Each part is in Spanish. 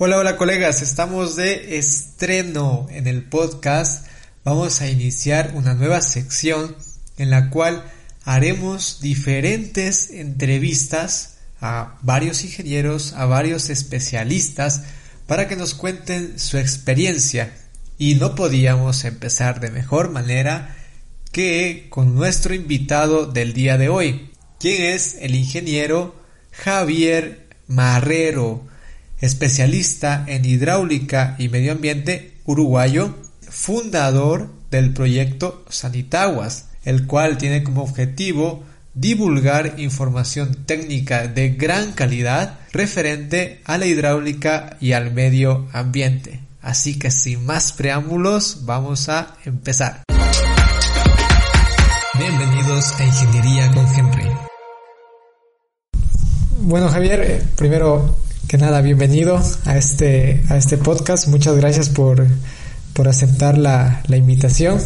Hola, hola colegas, estamos de estreno en el podcast. Vamos a iniciar una nueva sección en la cual haremos diferentes entrevistas a varios ingenieros, a varios especialistas, para que nos cuenten su experiencia. Y no podíamos empezar de mejor manera que con nuestro invitado del día de hoy, quien es el ingeniero Javier Marrero especialista en hidráulica y medio ambiente uruguayo, fundador del proyecto Sanitaguas, el cual tiene como objetivo divulgar información técnica de gran calidad referente a la hidráulica y al medio ambiente. Así que sin más preámbulos, vamos a empezar. Bienvenidos a Ingeniería con Henry. Bueno, Javier, eh, primero que nada, bienvenido a este, a este podcast. Muchas gracias por, por aceptar la, la, invitación.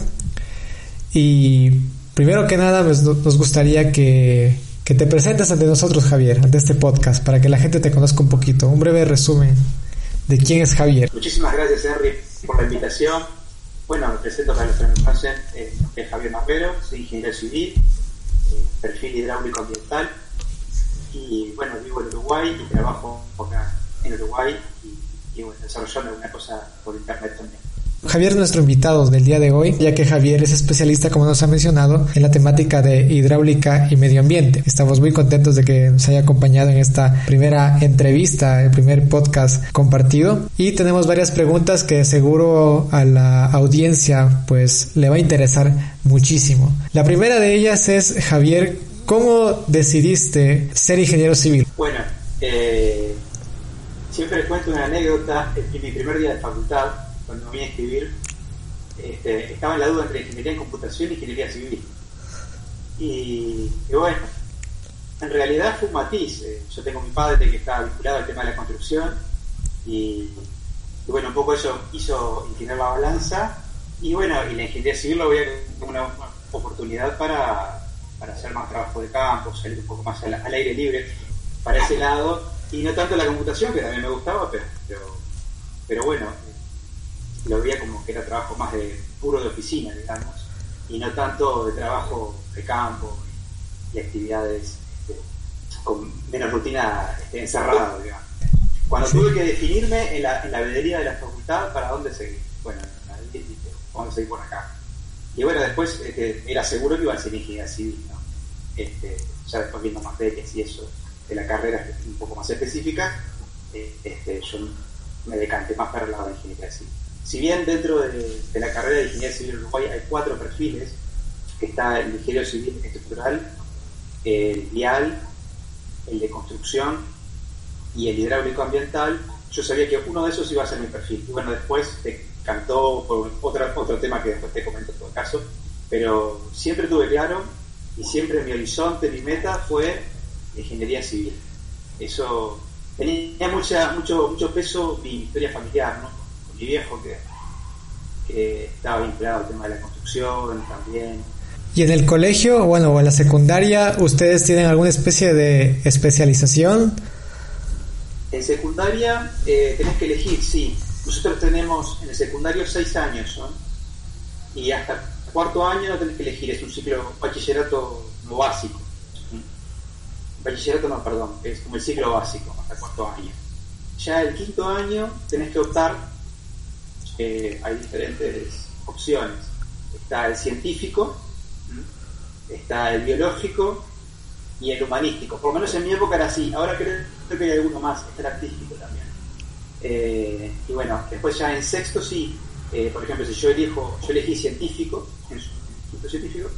Y primero que nada, pues, nos gustaría que, que, te presentes ante nosotros, Javier, ante este podcast, para que la gente te conozca un poquito. Un breve resumen de quién es Javier. Muchísimas gracias, Henry, por la invitación. Bueno, me presento para los que me conocen. Eh, Javier Marrero, soy ingeniero civil, eh, perfil hidráulico ambiental y bueno, vivo en Uruguay y trabajo acá en Uruguay y, y bueno, desarrollando una cosa por internet también. Javier es nuestro invitado del día de hoy, ya que Javier es especialista, como nos ha mencionado, en la temática de hidráulica y medio ambiente. Estamos muy contentos de que nos haya acompañado en esta primera entrevista, el primer podcast compartido. Y tenemos varias preguntas que seguro a la audiencia pues le va a interesar muchísimo. La primera de ellas es, Javier, ¿Cómo decidiste ser ingeniero civil? Bueno, eh, siempre cuento una anécdota. En mi primer día de facultad, cuando me vine a escribir, este, estaba en la duda entre ingeniería en computación y ingeniería civil. Y, bueno, en realidad fue un matiz. Eh, yo tengo mi padre que estaba vinculado al tema de la construcción y, bueno, un poco eso hizo inclinar la balanza. Y bueno, y la ingeniería civil lo veía como una oportunidad para para hacer más trabajo de campo, salir un poco más al, aire libre para ese lado, y no tanto la computación, que también me gustaba, pero, pero, bueno, lo veía como que era trabajo más de puro de oficina, digamos, y no tanto de trabajo de campo y actividades este, con menos rutina este, encerrada, digamos. Cuando tuve que definirme en la, en la vedería de la facultad para dónde seguir, bueno, vamos a seguir por acá. Y bueno, después este, era seguro que iba a ser ingeniería civil, ¿no? Este, ya después viendo materias y eso de la carrera un poco más específica, este, yo me decanté más para el lado de ingeniería civil. Si bien dentro de, la carrera de ingeniería civil en Uruguay hay cuatro perfiles, que está el ingeniero civil estructural, el vial, el de construcción y el hidráulico ambiental, yo sabía que uno de esos iba a ser mi perfil. Y bueno, después te cantó por otro, otro tema que después te comento en todo caso, pero siempre tuve claro y siempre mi horizonte, mi meta fue ingeniería civil. Eso tenía mucha, mucho, mucho peso mi historia familiar, ¿no? Con mi viejo que, que estaba vinculado al tema de la construcción también. ¿Y en el colegio, bueno, o en la secundaria, ustedes tienen alguna especie de especialización? En secundaria eh, tenés que elegir, sí. Nosotros tenemos en el secundario seis años. Y hasta cuarto año no tenés que elegir, es un ciclo bachillerato no básico. Bachillerato no, perdón, es como el ciclo básico hasta cuarto año. Ya el quinto año tenés que optar, eh, hay diferentes opciones. Está el científico, está el biológico y el humanístico. Por lo menos en mi época era así, ahora creo, que hay alguno más, está el artístico también. Eh, y bueno, después ya en sexto sí, eh, por ejemplo, si yo elijo, yo elegí científico, en su instituto científico,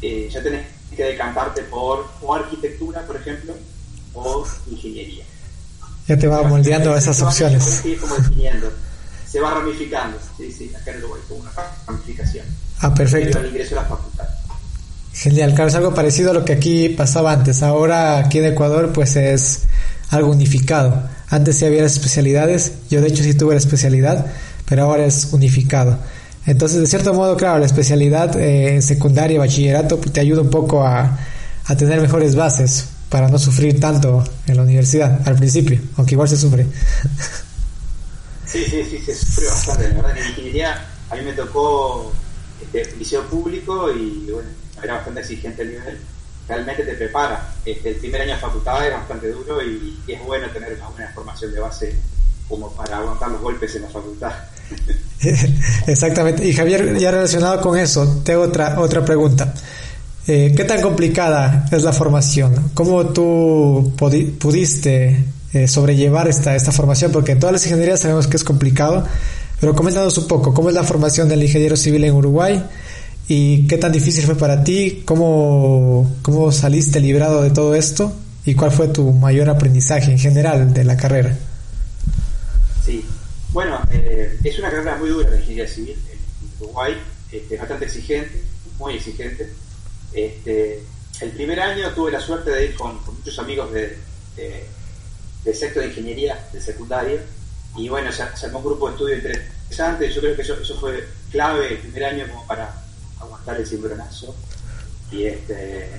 eh, ya tenés que decantarte por o arquitectura, por ejemplo, o ingeniería. Ya te va moldeando esas opciones. se va ramificando, sí, sí, acá en Uruguay como una ramificación. Ah, perfecto. El ingreso a la facultad. Genial, claro, es algo parecido a lo que aquí pasaba antes. Ahora aquí en Ecuador pues es algo unificado. Antes sí había las especialidades, yo de hecho sí tuve la especialidad, pero ahora es unificado. Entonces, de cierto modo, claro, la especialidad eh, secundaria, bachillerato, te ayuda un poco a, tener mejores bases para no sufrir tanto en la universidad al principio, aunque igual se sufre. Sí, sí, sí, se sufrió bastante. La verdad en ingeniería a mí me tocó este, liceo público y bueno, era bastante exigente el nivel. Realmente te prepara. Este, el primer año de facultad es bastante duro y, y, es bueno tener una buena formación de base como para aguantar los golpes en la facultad. Exactamente. Y Javier, ya relacionado con eso, tengo otra, otra pregunta. Eh, ¿Qué tan complicada es la formación? ¿Cómo tú pudiste eh, sobrellevar esta, esta formación? Porque en todas las ingenierías sabemos que es complicado, pero coméntanos un poco, ¿cómo es la formación del ingeniero civil en Uruguay? ¿Y qué tan difícil fue para ti? ¿Cómo, cómo saliste librado de todo esto? ¿Y cuál fue tu mayor aprendizaje en general de la carrera? Sí, bueno, eh, es una carrera muy dura la ingeniería civil en Uruguay, este, es bastante exigente, muy exigente. Este, el primer año tuve la suerte de ir con, muchos amigos de, del sector de ingeniería de secundaria y bueno, se, armó un grupo de estudio interesante. Yo creo que eso, eso fue clave el primer año como para aguantar el. Y este,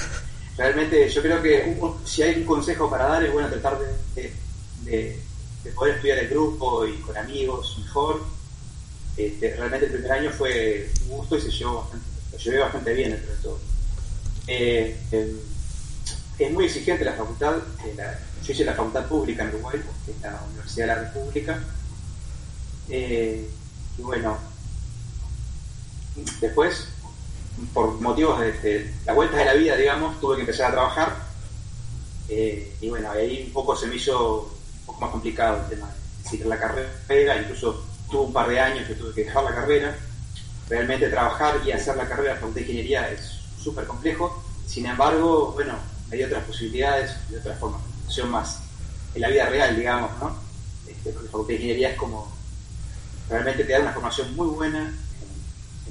realmente yo creo que si hay un consejo para dar es bueno tratar de de poder estudiar el grupo y con amigos mejor. Este, realmente el primer año fue un gusto y se llevó bastante, lo llevé bastante bien entre todo. Eh, em, es muy exigente la facultad, yo hice la facultad pública en Uruguay, que es la Universidad de la República. Eh, y bueno, después, por motivos de, la vuelta de la vida, digamos, tuve que empezar a trabajar. Eh, y bueno, ahí un poco se me hizo más complicado el tema de la carrera, incluso tuve un par de años que tuve que dejar la carrera. Realmente trabajar y hacer la carrera de Facultad de Ingeniería es súper complejo, sin embargo, bueno, hay otras posibilidades y otras formación más en la vida real, digamos, ¿no? Este, porque Facultad de Ingeniería es como, realmente te da una formación muy buena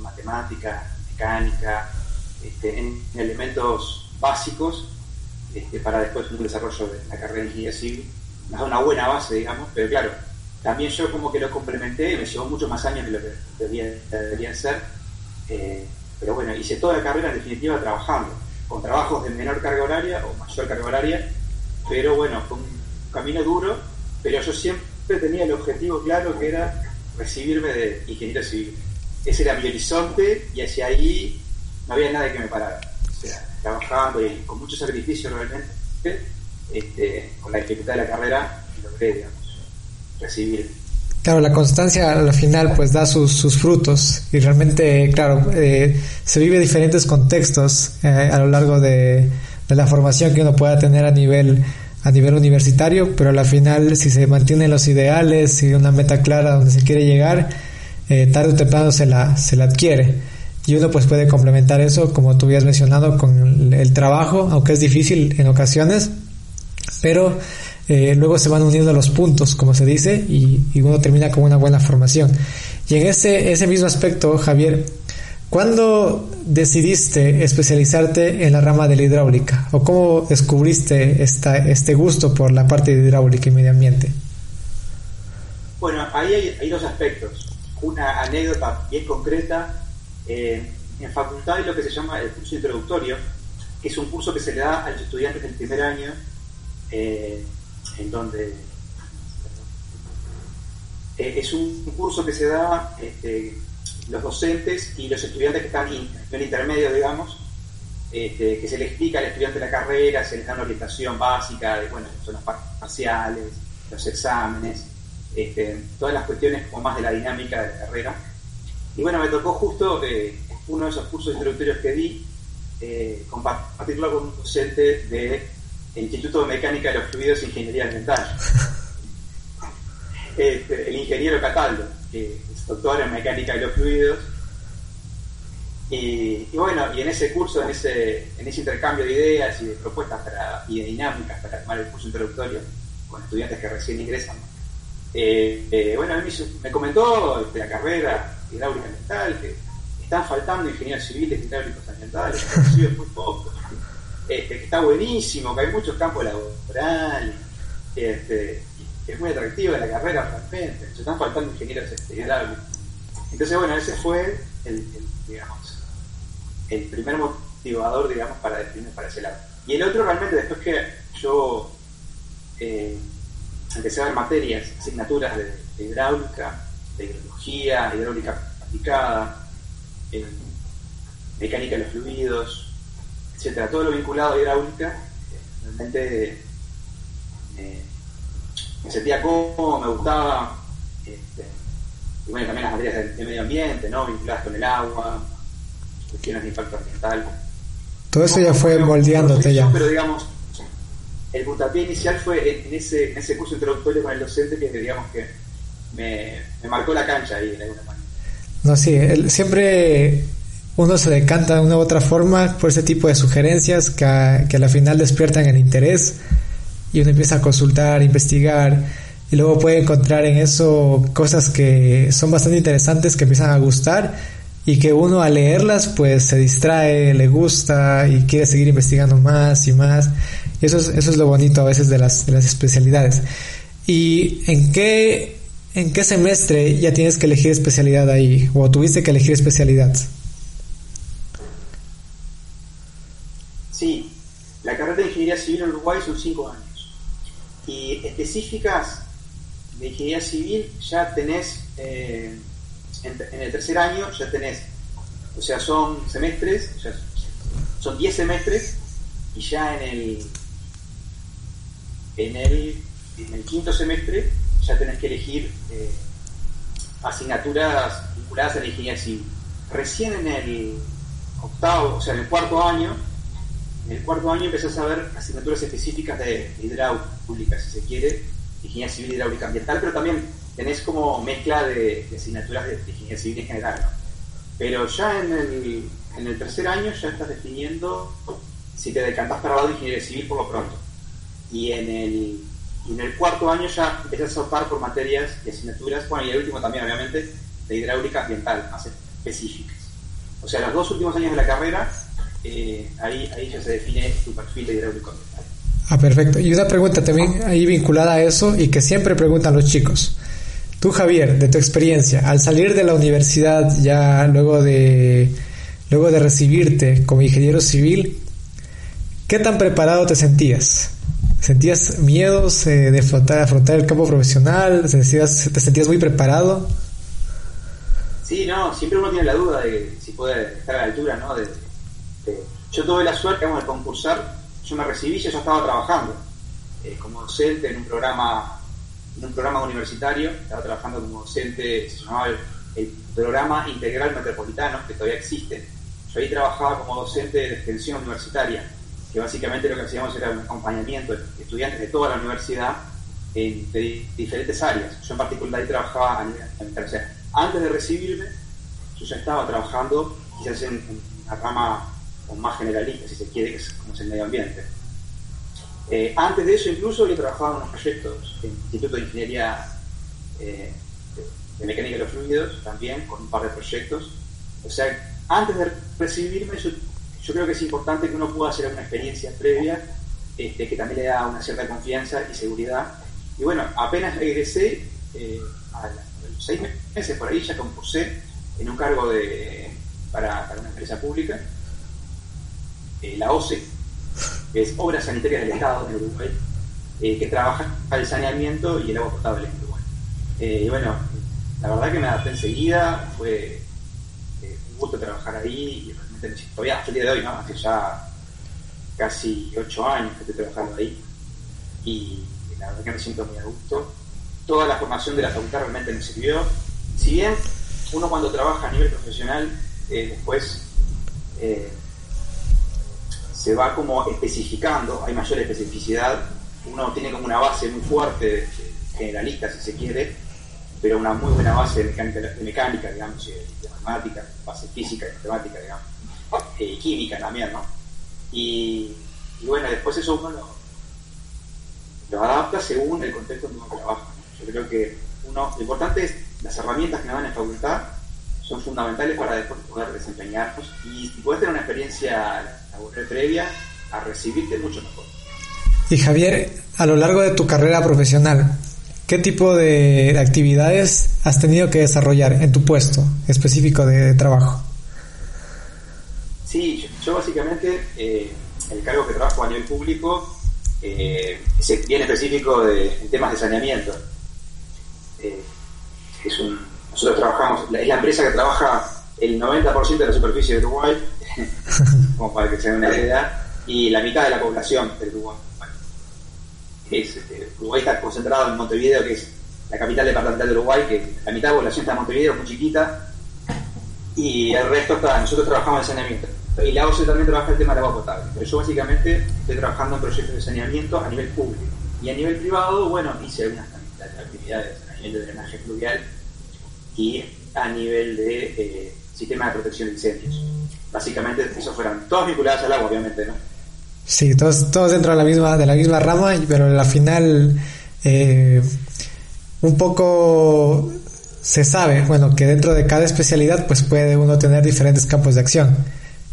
matemática, mecánica, este, en, elementos básicos este, para después un desarrollo de la carrera de Ingeniería Civil nos da una buena base, digamos, pero claro, también yo como que lo complementé, me llevó muchos más años de lo que deberían, ser, eh, pero bueno, hice toda la carrera en definitiva trabajando, con trabajos de menor carga horaria o mayor carga horaria, pero bueno, fue un camino duro, pero yo siempre tenía el objetivo claro que era recibirme de ingeniero civil. Ese era mi horizonte y hacia ahí no había nada que me parara. O sea, trabajando y con mucho sacrificio realmente este, con la dificultad de la carrera, logré, digamos, recibir. Claro, la constancia al final pues da sus, sus frutos y realmente, claro, eh, se vive diferentes contextos eh, a lo largo de, de, la formación que uno pueda tener a nivel a nivel universitario, pero al final si se mantienen los ideales y una meta clara donde se quiere llegar, eh, tarde o temprano se la, se la adquiere. Y uno pues puede complementar eso, como tú habías mencionado, con el trabajo, aunque es difícil en ocasiones, pero eh, luego se van uniendo los puntos, como se dice, y, uno termina con una buena formación. Y en ese, ese mismo aspecto, Javier, ¿cuándo decidiste especializarte en la rama de la hidráulica? ¿O cómo descubriste esta, este gusto por la parte hidráulica y medio ambiente? Bueno, ahí hay, dos aspectos. Una anécdota bien concreta. Eh, en facultad hay lo que se llama el curso introductorio, que es un curso que se le da a los estudiantes del primer año eh, en donde eh, es un curso que se da este, los docentes y los estudiantes que están en el intermedio, digamos, este, que se le explica al estudiante la carrera, se les da una orientación básica de, bueno, son los parciales, los exámenes, este, todas las cuestiones como más de la dinámica de la carrera. Y bueno, me tocó justo eh, uno de esos cursos introductorios que di, compartirlo con un docente de el Instituto de Mecánica de los Fluidos e Ingeniería Ambiental. Este, el ingeniero Cataldo, que es doctor en Mecánica de los Fluidos. Y, bueno, y en ese curso, en ese, en ese intercambio de ideas y de propuestas para, y de dinámicas para tomar el curso introductorio con estudiantes que recién ingresan, eh, eh, bueno, a mí me comentó este, la carrera hidráulica ambiental que están faltando ingenieros civiles hidráulicos ambientales, que muy pocos este, que está buenísimo, que hay muchos campos laborales, este, es muy atractiva la carrera realmente, se están faltando ingenieros este, Entonces, bueno, ese fue el, digamos, el primer motivador, digamos, para definir para ese lado. Y el otro realmente, después que yo eh, empecé a ver materias, asignaturas de, hidráulica, de hidrología, hidráulica aplicada, mecánica de los fluidos, etcétera, todo lo vinculado a hidráulica, realmente me sentía cómodo, me gustaba, este, y bueno, también las materias de, medio ambiente, ¿no? vinculadas con el agua, cuestiones de impacto ambiental. Todo eso ya fue moldeándote ya. Pero digamos, el puntapié inicial fue en, ese, en ese curso introductorio con el docente que digamos que me, marcó la cancha ahí de alguna manera. No, sí, siempre uno se decanta de una u otra forma por ese tipo de sugerencias que a, que a la final despiertan el interés y uno empieza a consultar, investigar y luego puede encontrar en eso cosas que son bastante interesantes que empiezan a gustar y que uno al leerlas pues se distrae, le gusta y quiere seguir investigando más y más. Eso es, eso es lo bonito a veces de las, de las especialidades. ¿Y en qué, en qué semestre ya tienes que elegir especialidad ahí? ¿O tuviste que elegir especialidad? Sí, la carrera de Ingeniería Civil en Uruguay son cinco años. Y específicas de Ingeniería Civil ya tenés, eh, en, el tercer año ya tenés, o sea, son semestres, son 10 semestres, y ya en el, en el, el quinto semestre ya tenés que elegir eh, asignaturas vinculadas a la ingeniería civil. Recién en el octavo, o sea, en el cuarto año, en el cuarto año empezás a ver asignaturas específicas de hidráulica, si se quiere, ingeniería civil hidráulica ambiental, pero también tenés como mezcla de, asignaturas de, ingeniería civil en general. Pero ya en el, en el tercer año ya estás definiendo si te decantás para lado de ingeniería civil por lo pronto. Y en el, en el cuarto año ya empiezas a optar por materias y asignaturas, bueno, y el último también, obviamente, de hidráulica ambiental, más específicas. O sea, los dos últimos años de la carrera, eh, ahí, ahí ya se define tu perfil de hidráulico ambiental. Ah, perfecto. Y una pregunta también ahí vinculada a eso y que siempre preguntan los chicos. Tú, Javier, de tu experiencia, al salir de la universidad ya luego de, luego de recibirte como ingeniero civil, ¿qué tan preparado te sentías? ¿Sentías miedos eh, de afrontar, afrontar, el campo profesional? ¿Te sentías, ¿Te sentías muy preparado? Sí, no, siempre uno tiene la duda de si puede estar a la altura, ¿no? De, yo tuve la suerte, de concursar yo me recibí y ya estaba trabajando eh, como docente en un programa en un programa universitario, estaba trabajando como docente, se llamaba el, Programa Integral Metropolitano, que todavía existe. Yo ahí trabajaba como docente de extensión universitaria, que básicamente lo que hacíamos era un acompañamiento de estudiantes de toda la universidad en, diferentes áreas. Yo en particular ahí trabajaba a nivel antes de recibirme, yo ya estaba trabajando quizás en, una rama más generalista, si se quiere, que es como es el medio ambiente. Eh, antes de eso, incluso, yo trabajaba en unos proyectos en el Instituto de Ingeniería eh, de Mecánica de los Fluidos, también, con un par de proyectos. O sea, antes de recibirme, yo, creo que es importante que uno pueda hacer una experiencia previa este, que también le da una cierta confianza y seguridad. Y bueno, apenas regresé, eh, a, los seis meses por ahí ya concursé en un cargo de, para, una empresa pública eh, la OCE, que es Obras Sanitarias del Estado en Uruguay, eh, que trabaja para el saneamiento y el agua potable en Uruguay. Y bueno, la verdad que me adapté enseguida, fue un gusto trabajar ahí y todavía hasta el día de hoy, ¿no? Hace ya casi ocho años que estoy trabajando ahí y la verdad que me siento muy a gusto. Toda la formación de la facultad realmente me sirvió. Si bien uno cuando trabaja a nivel profesional, después se va como especificando, hay mayor especificidad, uno tiene como una base muy fuerte, generalista si se quiere, pero una muy buena base de mecánica, digamos, de matemática, base física y matemática, digamos, eh, química también, ¿no? Y, bueno, después eso uno lo, adapta según el contexto en que uno trabaja. Yo creo que uno, lo importante es las herramientas que me dan en facultad son fundamentales para después poder desempeñarnos y si puedes tener una experiencia previa a recibirte mucho mejor. Y Javier, a lo largo de tu carrera profesional, ¿qué tipo de actividades has tenido que desarrollar en tu puesto específico de trabajo? Sí, yo, básicamente, eh, el cargo que trabajo a nivel público, eh, bien específico de temas de saneamiento. Eh, es un, nosotros trabajamos, es la empresa que trabaja el 90% de la superficie de Uruguay, como para que se den una idea, y la mitad de la población de Uruguay. Este, Uruguay está concentrado en Montevideo, que es la capital departamental de Uruguay, que la mitad de la población está en Montevideo, muy chiquita, y el resto está, nosotros trabajamos en saneamiento. Y la OCE también trabaja el tema del agua potable, pero yo básicamente estoy trabajando en proyectos de saneamiento a nivel público. Y a nivel privado, bueno, hice algunas actividades a nivel de drenaje fluvial y a nivel de eh, sistema de protección de incendios. Básicamente, eso fueron todas vinculadas al agua, obviamente, ¿no? Sí, todos, todos dentro de la misma, de la misma rama, pero a la final eh, un poco se sabe, bueno, que dentro de cada especialidad pues puede uno tener diferentes campos de acción,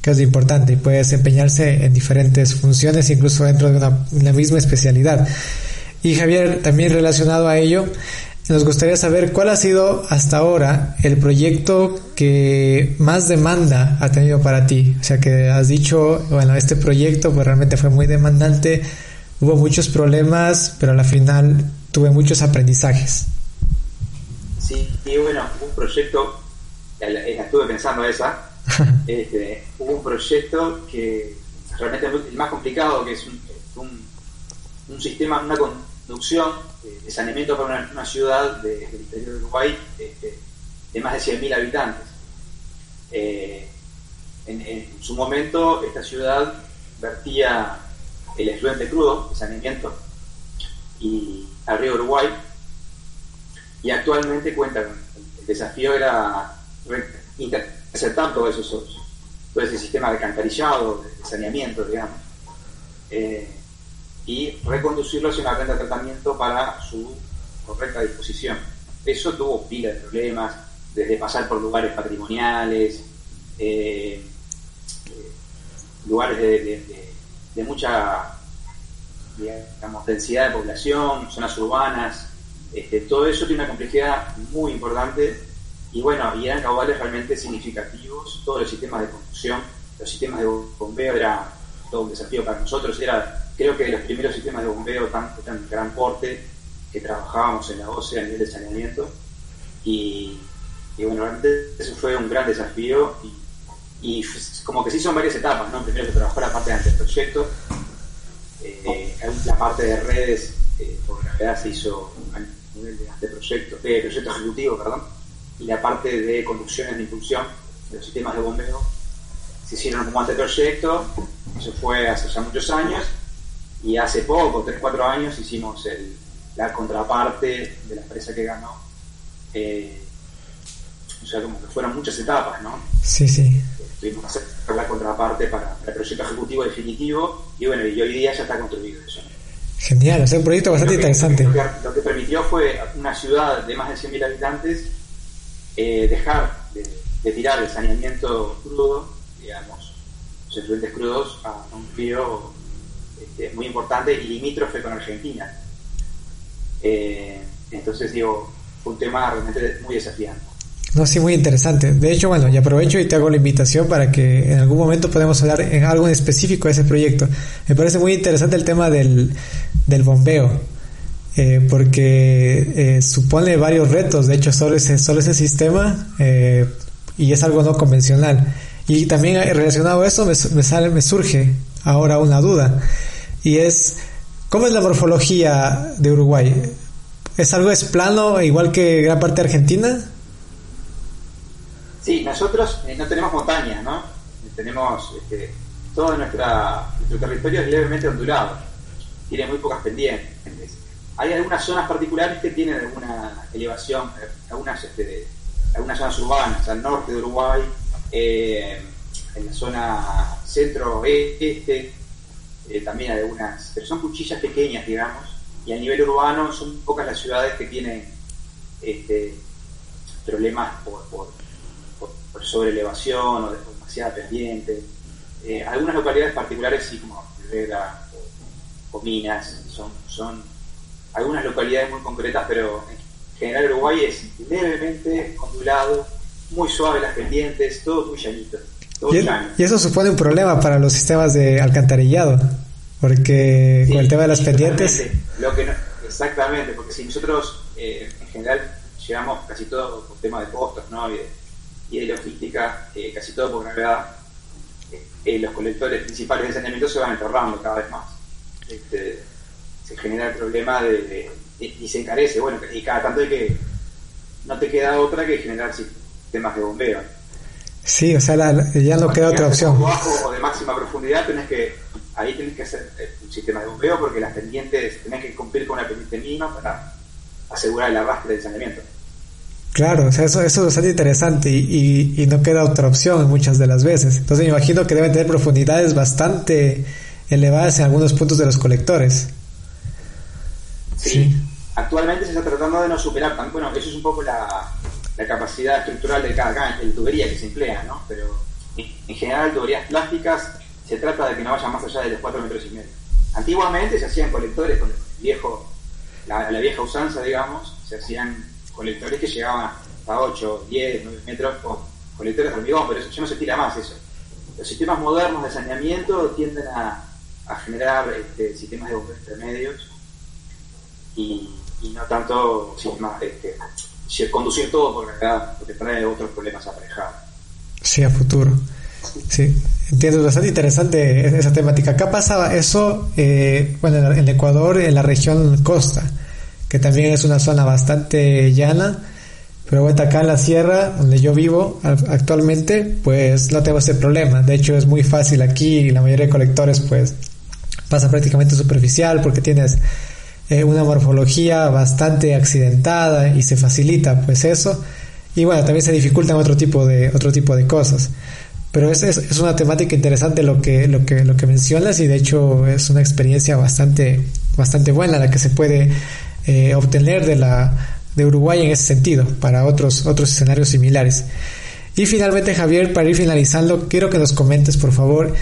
que es importante, y puede desempeñarse en diferentes funciones, incluso dentro de una, una misma especialidad. Y Javier, también relacionado a ello, nos gustaría saber cuál ha sido hasta ahora el proyecto que más demanda ha tenido para ti. O sea, que has dicho, bueno, este proyecto pues realmente fue muy demandante, hubo muchos problemas, pero al final tuve muchos aprendizajes. Sí, y bueno, un proyecto, la, estuve pensando esa, este, hubo un proyecto que realmente el más complicado, que es un, un sistema, una conducción de saneamiento para una, ciudad del interior de Uruguay este, de más de 100.000 habitantes. Eh, en, su momento, esta ciudad vertía el efluente crudo, el saneamiento, y, al río Uruguay, y actualmente cuenta el desafío era interceptar todo, eso, todo ese sistema de alcantarillado, de saneamiento, digamos. Eh, y reconducirlo hacia una renta de tratamiento para su correcta disposición. Eso tuvo pila de problemas, desde pasar por lugares patrimoniales, eh, lugares de, mucha digamos, densidad de población, zonas urbanas, este, todo eso tiene una complejidad muy importante y bueno, y eran caudales realmente significativos, todos los sistemas de conducción, los sistemas de bombeo era todo un desafío para nosotros, era creo que los primeros sistemas de bombeo tan, tan gran porte que trabajábamos en la OCE a nivel de saneamiento. Y, bueno, realmente eso fue un gran desafío. Y, como que se hizo varias etapas, ¿no? Primero se trabajó la parte de anteproyecto, eh, la parte de redes, eh, por realidad se hizo a nivel de anteproyecto, de proyecto ejecutivo, perdón, y la parte de conducciones de impulsión de los sistemas de bombeo se hicieron como anteproyecto, eso fue hace ya muchos años, y hace poco, 3, 4 años, hicimos el, la contraparte de la empresa que ganó. Eh, o sea, como que fueron muchas etapas, ¿no? Sí, sí. Tuvimos que hacer la contraparte para, el proyecto ejecutivo definitivo y bueno, y hoy día ya está construido eso. Genial, es un proyecto bastante interesante. Lo que, permitió fue una ciudad de más de 100.000 habitantes eh, dejar de, tirar el saneamiento crudo, digamos, los efluentes crudos a un río es muy importante y limítrofe con Argentina. Eh, entonces, digo, fue un tema realmente muy desafiante. No, sí, muy interesante. De hecho, bueno, y aprovecho y te hago la invitación para que en algún momento podamos hablar en algo específico de ese proyecto. Me parece muy interesante el tema del, del bombeo, eh, porque eh, supone varios retos. De hecho, solo ese, solo ese sistema y es algo no convencional. Y también relacionado a eso me, me, sale, me surge ahora una duda y es ¿cómo es la morfología de Uruguay? ¿Es algo es plano igual que gran parte de Argentina? Sí, nosotros eh, no tenemos montañas, ¿no? Tenemos este, todo nuestra, nuestro territorio es levemente ondulado, tiene muy pocas pendientes. Hay algunas zonas particulares que tienen alguna elevación, eh, algunas, este, algunas zonas urbanas, al norte de Uruguay, eh, en la zona centro-este, eh, también algunas, pero son cuchillas pequeñas, digamos, y a nivel urbano son pocas las ciudades que tienen este, problemas por, por, por, sobreelevación o de demasiada pendiente. Algunas localidades particulares, sí, como Rivera o, Minas, son algunas localidades muy concretas, pero en general Uruguay es levemente ondulado, muy suave las pendientes, todo muy llanito. Y, eso supone un problema para los sistemas de alcantarillado, Porque con el tema de las pendientes... Lo que exactamente, porque si nosotros eh, en general llevamos casi todo por tema de costos ¿no? y, de, logística, eh, casi todo por gravedad, eh, los colectores principales de saneamiento se van enterrando cada vez más. Este, se genera el problema de, y se encarece, bueno, y cada tanto hay que, no te queda otra que generar sistemas de bombeo. Sí, o sea, ya no queda otra opción. Bajo o de máxima profundidad tenés que, ahí tenés que hacer eh, un sistema de bombeo porque las pendientes, tenés que cumplir con una pendiente mínima para asegurar el arrastre del saneamiento. Claro, o sea, eso, eso es bastante interesante y, y, no queda otra opción muchas de las veces. Entonces me imagino que deben tener profundidades bastante elevadas en algunos puntos de los colectores. Sí. Actualmente se está tratando de no superar, bueno, eso es un poco la, la capacidad estructural de cada tubería que se emplea, ¿no? Pero en, general tuberías plásticas se trata de que no vayan más allá de los 4 metros y medio. Antiguamente se hacían colectores con el viejo, la, la vieja usanza, digamos, se hacían colectores que llegaban hasta 8, 10, 9 metros, o colectores de hormigón, pero eso ya no se tira más eso. Los sistemas modernos de saneamiento tienden a, a generar este, sistemas de bombeo intermedios y, no tanto sistemas, este, conducir todo por acá, porque trae otros problemas aparejados. Sí, a futuro. Sí, entiendo, bastante interesante esa temática. Acá pasa eso, eh, bueno, en Ecuador, en la región costa que también es una zona bastante llana. Pero bueno, acá en la sierra, donde yo vivo actualmente, pues no tengo ese problema. De hecho, es muy fácil aquí, la mayoría de colectores, pues pasa prácticamente superficial porque tienes eh, una morfología bastante accidentada y se facilita, pues eso. Y bueno, también se dificultan otro tipo de, otro tipo de cosas. Pero es, es, es, una temática interesante lo que, lo que, lo que mencionas y de hecho es una experiencia bastante, bastante buena la que se puede eh, obtener de, la, de Uruguay en ese sentido, para otros, otros escenarios similares. Y finalmente, Javier, para ir finalizando, quiero que nos comentes, por favor,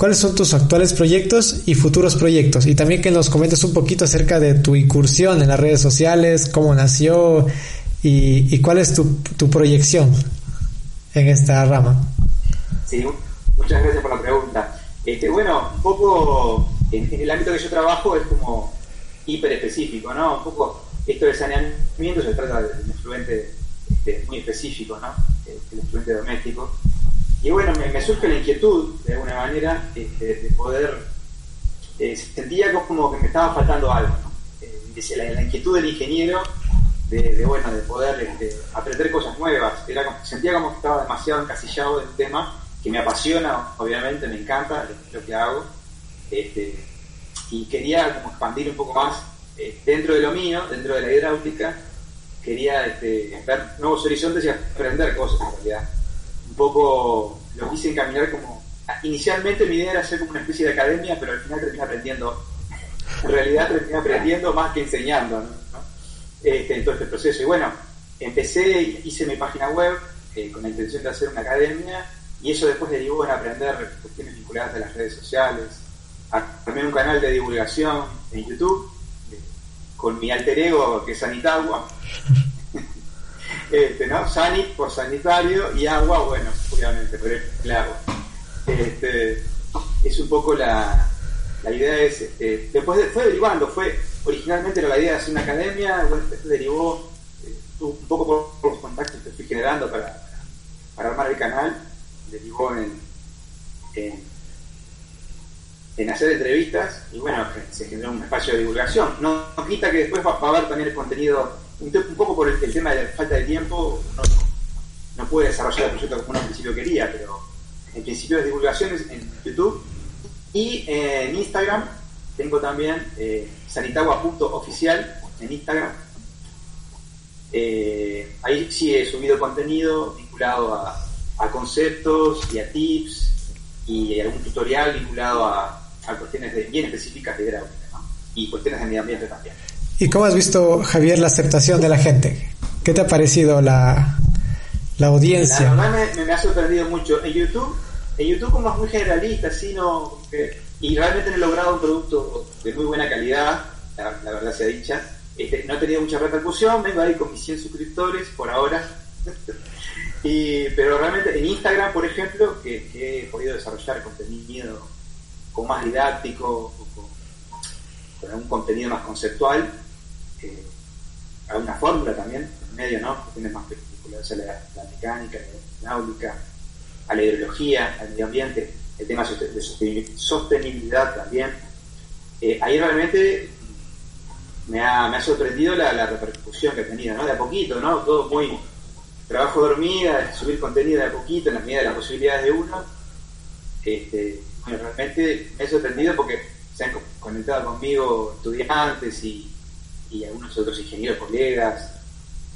cuáles son tus actuales proyectos y futuros proyectos. Y también que nos comentes un poquito acerca de tu incursión en las redes sociales, cómo nació y, cuál es tu, proyección en esta rama. Sí, muchas gracias por la pregunta. Este, bueno, un poco en el ámbito que yo trabajo es como hiper específico, ¿no? Un poco esto de saneamiento se trata de un influente este, muy específico, ¿no? El, influente doméstico. Y bueno, me, surge la inquietud, de alguna manera, este, de poder. Eh, sentía como que me estaba faltando algo, ¿no? Eh, la, inquietud del ingeniero de, bueno, de poder este, aprender cosas nuevas. Sentía como que estaba demasiado encasillado en un tema que me apasiona, obviamente, me encanta lo que hago. Este, y quería como expandir un poco más eh, dentro de lo mío, dentro de la hidráulica, quería este, ver nuevos horizontes y aprender cosas en realidad. Poco lo quise encaminar como... Inicialmente mi idea era hacer como una especie de academia, pero al final terminé aprendiendo, en realidad terminé aprendiendo más que enseñando este, en todo este proceso. Y bueno, empecé, hice mi página web eh, con la intención de hacer una academia y eso después derivó en aprender cuestiones vinculadas a las redes sociales, también un canal de divulgación en YouTube con mi alter ego que es Sanitagua. Este, ¿no? Sanit por sanitario y agua, bueno, obviamente, pero claro. Este, es un poco la, la idea es, este, después fue derivando, fue originalmente la idea de hacer una academia, después derivó eh, un poco por, los contactos que fui generando para, armar el canal, derivó en, en en hacer entrevistas y bueno, se generó un espacio de divulgación. No, quita que después va, a haber también el contenido, un, poco por el, tema de la falta de tiempo, no, no puede desarrollar el proyecto como uno al principio quería, pero en principio de divulgaciones en YouTube y en Instagram tengo también eh, sanitagua.oficial en Instagram. Eh, ahí sí he subido contenido vinculado a, a conceptos y a tips y algún tutorial vinculado a, a cuestiones bien específicas de hidráulica y cuestiones de medio ambiente también. ¿Y cómo has visto, Javier, la aceptación de la gente? ¿Qué te ha parecido la, la audiencia? La verdad me, ha sorprendido mucho. En YouTube, en YouTube como es muy generalista, sino y realmente he logrado un producto de muy buena calidad, la, verdad sea dicha. Este, no he tenido mucha repercusión, vengo ahí con mis 100 suscriptores por ahora. y, pero realmente en Instagram, por ejemplo, que, he podido desarrollar contenido con más didáctico, con, con, algún contenido más conceptual, eh, alguna fórmula también, medio, ¿no? Que tiene más vinculación a la, mecánica, la hidráulica, a la hidrología, al medio ambiente, el tema de sostenibilidad también. Eh, ahí realmente me ha, me ha sorprendido la, la, repercusión que ha tenido, ¿no? De a poquito, ¿no? Todo muy trabajo de hormiga, subir contenido de a poquito en la medida de las posibilidades de uno. Este, bueno, realmente me ha sorprendido porque se han conectado conmigo estudiantes y, y algunos otros ingenieros colegas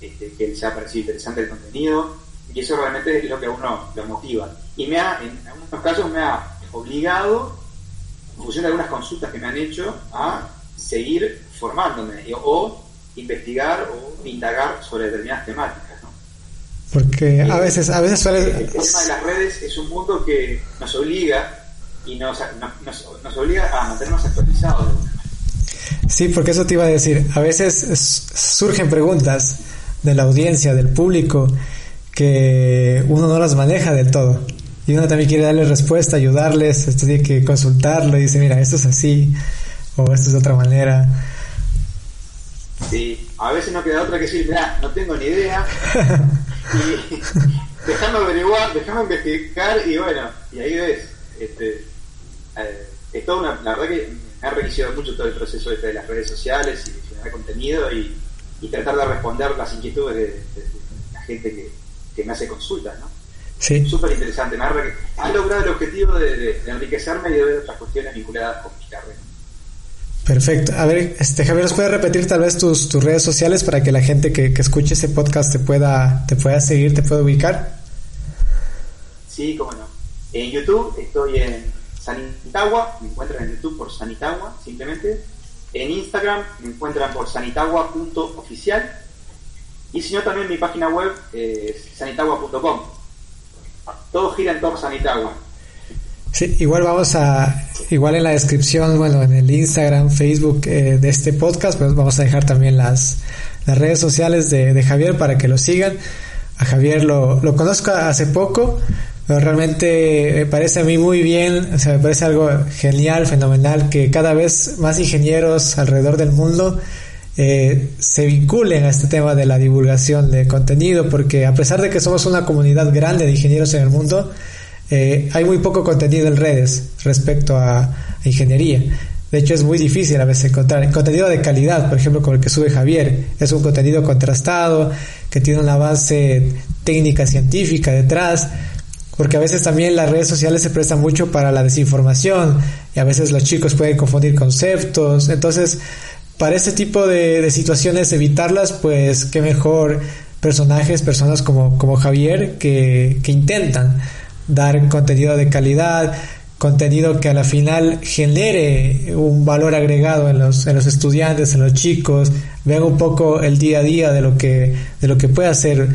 este, que les ha parecido interesante el contenido y eso realmente es lo que a uno lo motiva. Y me ha, en algunos casos me ha obligado, en función de algunas consultas que me han hecho, a seguir formándome o investigar o indagar sobre determinadas temáticas. Porque a veces, a veces suele... El, tema de las redes es un mundo que nos obliga y nos, nos, obliga a mantenernos actualizados. Sí, porque eso te iba a decir. A veces surgen preguntas de la audiencia, del público, que uno no las maneja del todo. Y uno también quiere darle respuesta, ayudarles, esto tiene que consultarlo y dice, mira, esto es así, o esto es de otra manera. Sí, a veces no queda otra que decir, mira, no tengo ni idea, y déjame averiguar, déjame investigar, y bueno, y ahí ves, este, eh, es toda una, la verdad que me ha requisado mucho todo el proceso este de las redes sociales y de generar contenido y, tratar de responder las inquietudes de, la gente que, que, me hace consultas, ¿no? Sí. Súper interesante, me ha, logrado el objetivo de, enriquecerme y de ver otras cuestiones vinculadas con mi carrera. Perfecto. A ver, este Javier, ¿nos puedes repetir tal vez tus, tus redes sociales para que la gente que, que, escuche ese podcast te pueda, te pueda seguir, te pueda ubicar? Sí, cómo no. En YouTube estoy en Sanitagua, me encuentran en YouTube por Sanitagua, simplemente. En Instagram me encuentran por sanitagua.oficial. Y si no, también mi página web es sanitagua.com. Todo gira en torno a Sanitagua. Sí, igual vamos a, igual en la descripción, bueno, en el Instagram, Facebook eh, de este podcast, pues vamos a dejar también las, las redes sociales de, Javier para que lo sigan. A Javier lo, lo conozco hace poco, pero realmente me parece a mí muy bien, o sea, me parece algo genial, fenomenal, que cada vez más ingenieros alrededor del mundo eh, se vinculen a este tema de la divulgación de contenido, porque a pesar de que somos una comunidad grande de ingenieros en el mundo, eh, hay muy poco contenido en redes respecto a, a, ingeniería. De hecho, es muy difícil a veces encontrar contenido de calidad, por ejemplo, como el que sube Javier. Es un contenido contrastado, que tiene una base técnica científica detrás porque a veces también las redes sociales se prestan mucho para la desinformación y a veces los chicos pueden confundir conceptos. Entonces, para este tipo de, situaciones, evitarlas, pues qué mejor personajes, personas como, Javier, que, que intentan dar contenido de calidad, contenido que a la final genere un valor agregado en los, en los estudiantes, en los chicos, vean un poco el día a día de lo que, de lo que puede hacer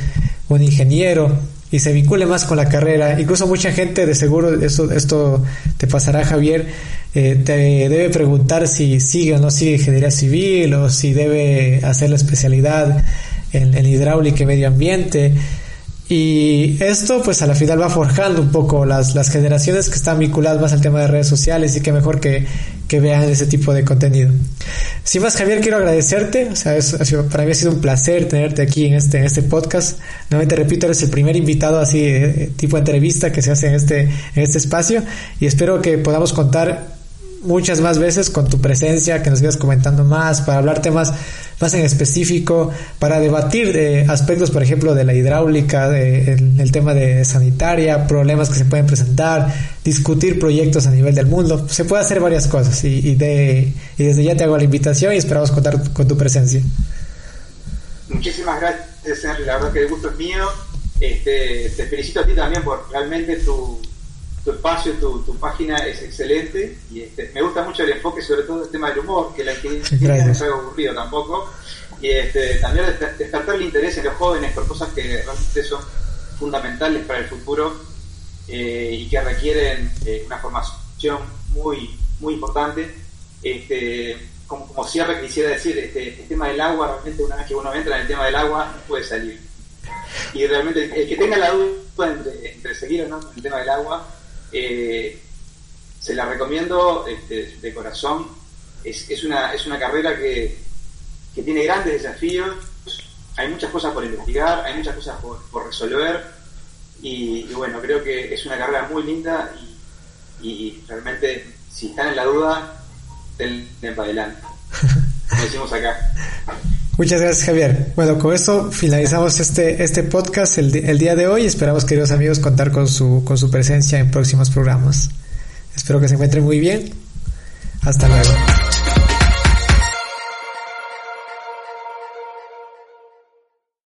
un ingeniero y se vincule más con la carrera. Incluso mucha gente, de seguro, eso, esto te pasará, Javier, eh, te debe preguntar si sigue o no sigue ingeniería civil o si debe hacer la especialidad en, hidráulica y medio ambiente. Y esto pues a la final va forjando un poco las, las generaciones que están vinculadas más al tema de redes sociales y que mejor que, que vean ese tipo de contenido. Sin más Javier, quiero agradecerte, o sea, para mí ha sido un placer tenerte aquí en este, en este podcast. Nuevamente repito, eres el primer invitado así, eh, tipo entrevista que se hace en este, en este espacio y espero que podamos contar muchas más veces con tu presencia, que nos sigas comentando más, para hablar temas más en específico, para debatir de aspectos, por ejemplo, de la hidráulica, de, el, tema de sanitaria, problemas que se pueden presentar, discutir proyectos a nivel del mundo. Se puede hacer varias cosas y, de, y desde ya te hago la invitación y esperamos contar con tu presencia. Muchísimas gracias, Henry. La verdad que el gusto es mío. Este, te felicito a ti también por realmente tu, tu espacio, tu, tu, página es excelente y este, me gusta mucho el enfoque sobre todo el tema del humor, que la inteligencia no es algo aburrido tampoco, y este, también despertar el interés en los jóvenes por cosas que realmente son fundamentales para el futuro eh, y que requieren eh, una formación muy, muy importante. Este, como, como cierre quisiera decir, este, el tema del agua, realmente una vez que uno entra en el tema del agua, no puede salir. Y realmente el que tenga la duda entre, seguir o no en el tema del agua, eh, se la recomiendo este, de corazón. Es, una, es una carrera que, que tiene grandes desafíos, hay muchas cosas por investigar, hay muchas cosas por, resolver y, bueno, creo que es una carrera muy linda y, y realmente si están en la duda, den para adelante. Como decimos acá. Muchas gracias Javier. Bueno, con eso finalizamos este, este podcast el, el, día de hoy. Esperamos, queridos amigos, contar con su, con su presencia en próximos programas. Espero que se encuentren muy bien. Hasta luego.